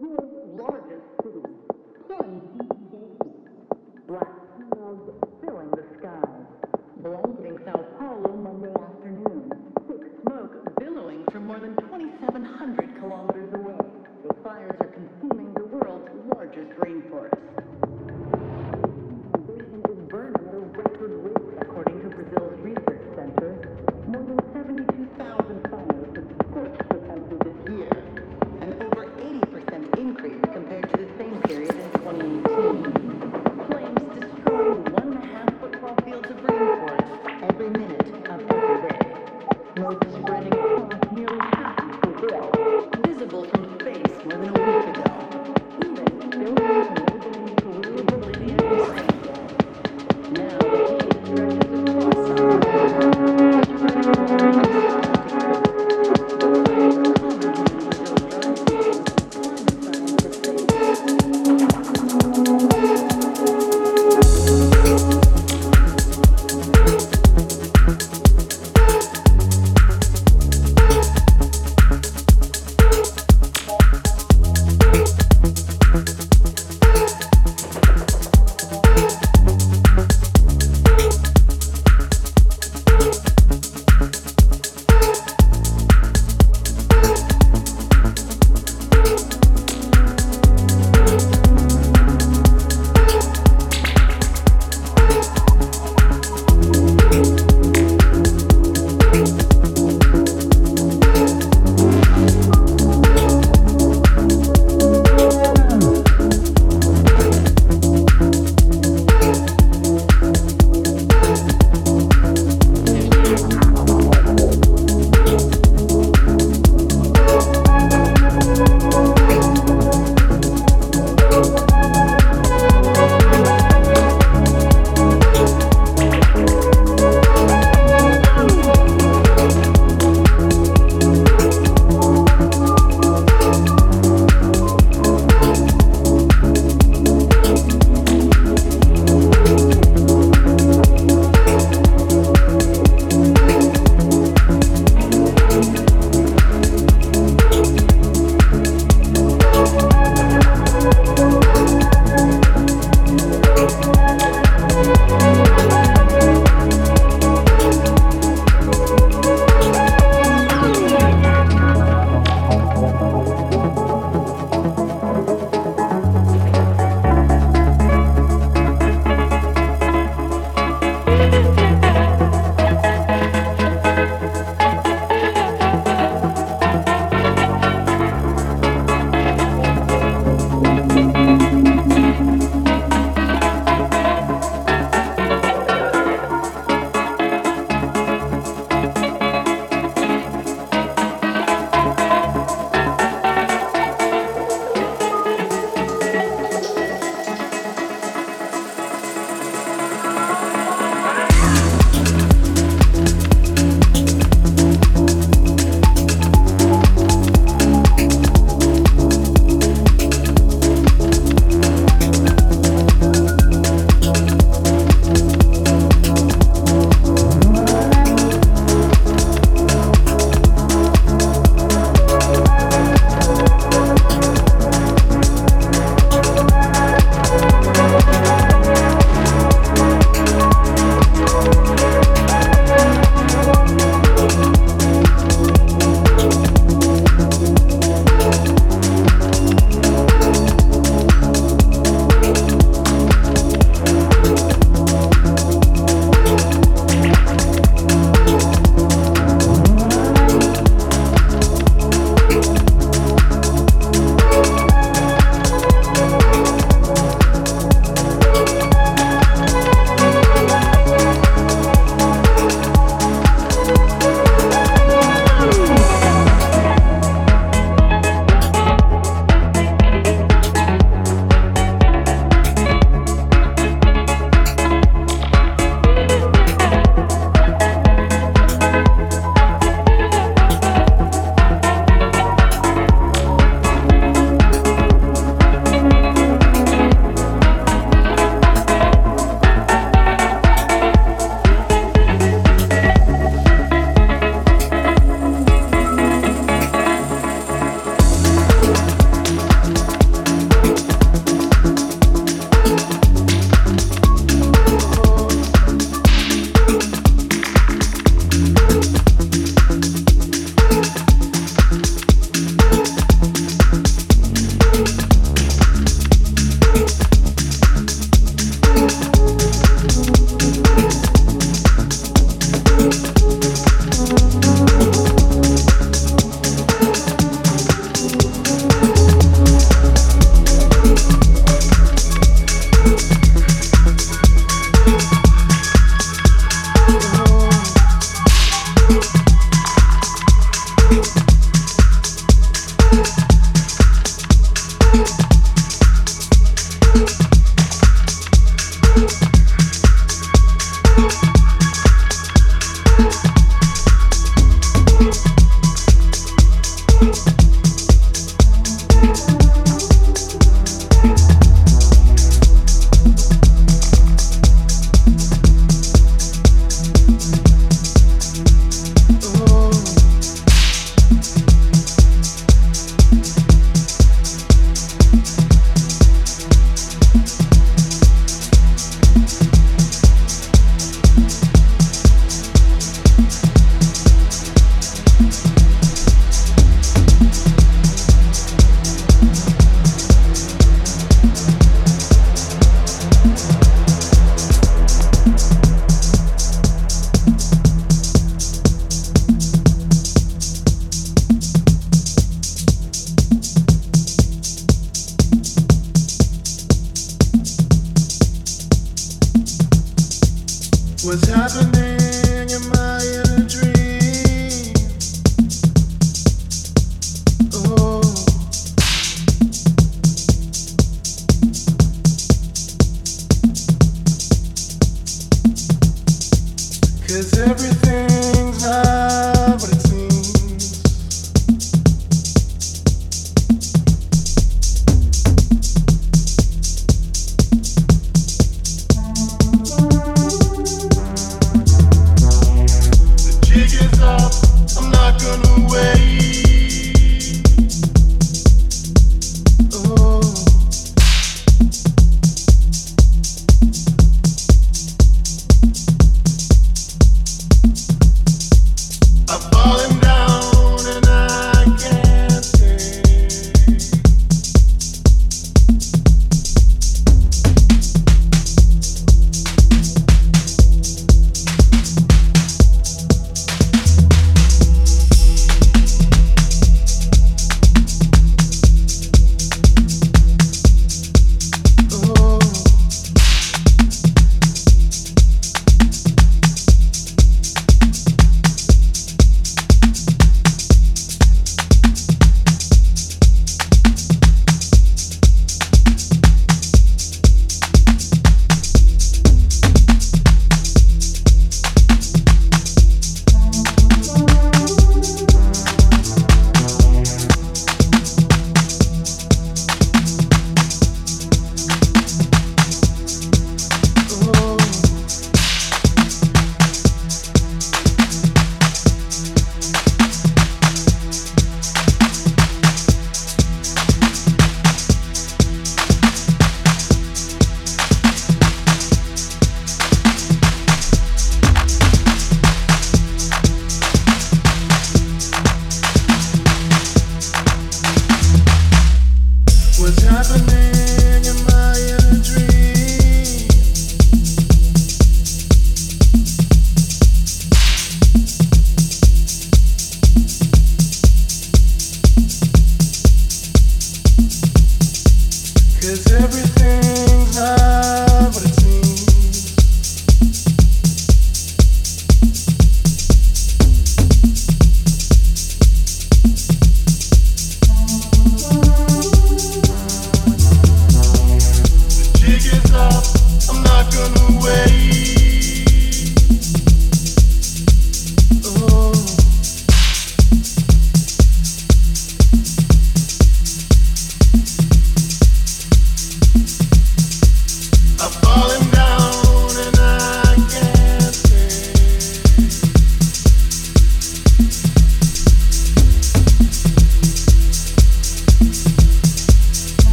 the world's largest city,